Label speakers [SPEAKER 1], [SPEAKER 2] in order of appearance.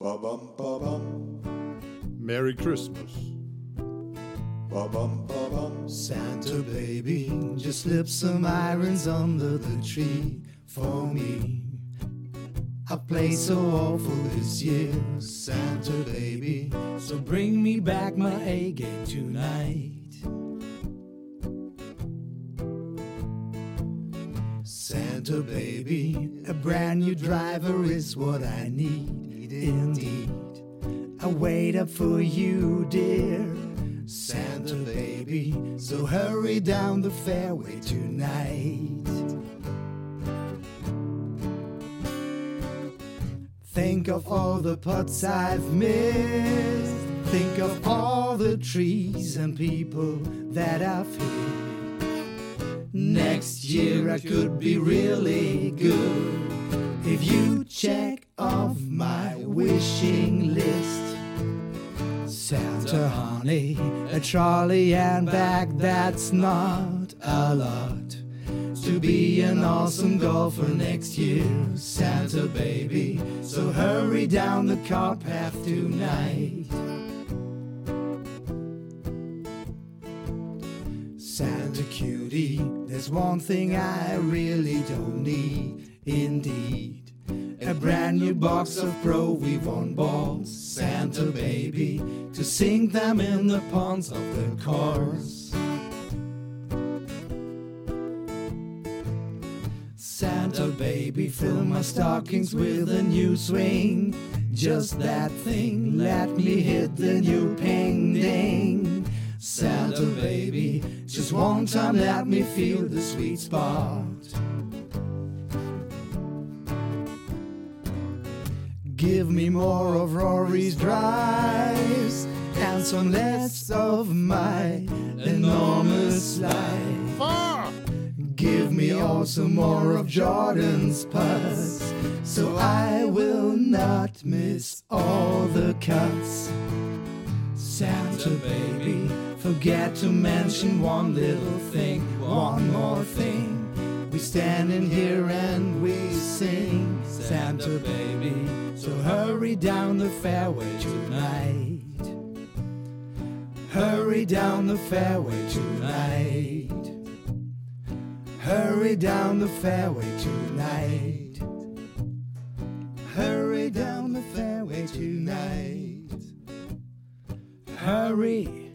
[SPEAKER 1] Ba-bum, ba-bum,
[SPEAKER 2] Merry Christmas.
[SPEAKER 1] ba-bum, ba-bum.
[SPEAKER 3] Santa baby, just slip some irons under the tree for me. I played so awful this year, Santa baby. So bring me back my A game tonight. Santa baby, a brand new driver is what I need, indeed. I wait up for you, dear Santa baby. So hurry down the fairway tonight. Think of all the putts I've missed. Think of all the trees and people that I've hit. Next year I could be really good if you check off my wishing list. Santa honey, a trolley and back, that's not a lot. To be an awesome golfer next year, Santa baby. So hurry down the car path tonight. Santa cutie, there's one thing I really don't need, indeed. A brand new box of Pro V1 balls, Santa baby, to sink them in the ponds of the course. Santa baby, fill my stockings with a new swing. Just that thing, let me hit the new ping ding. Santa baby, just one time let me feel the sweet spot. Give me more of Rory's drives and some less of my enormous life. Give me also more of Jordan's putts, so I will not miss all the cuts. Santa baby, forget to mention one little thing, one more thing. We stand in here and we sing, Santa baby. So hurry down the fairway tonight. Hurry down the fairway tonight. Hurry down the fairway tonight. Hurry down the fairway tonight. Hurry,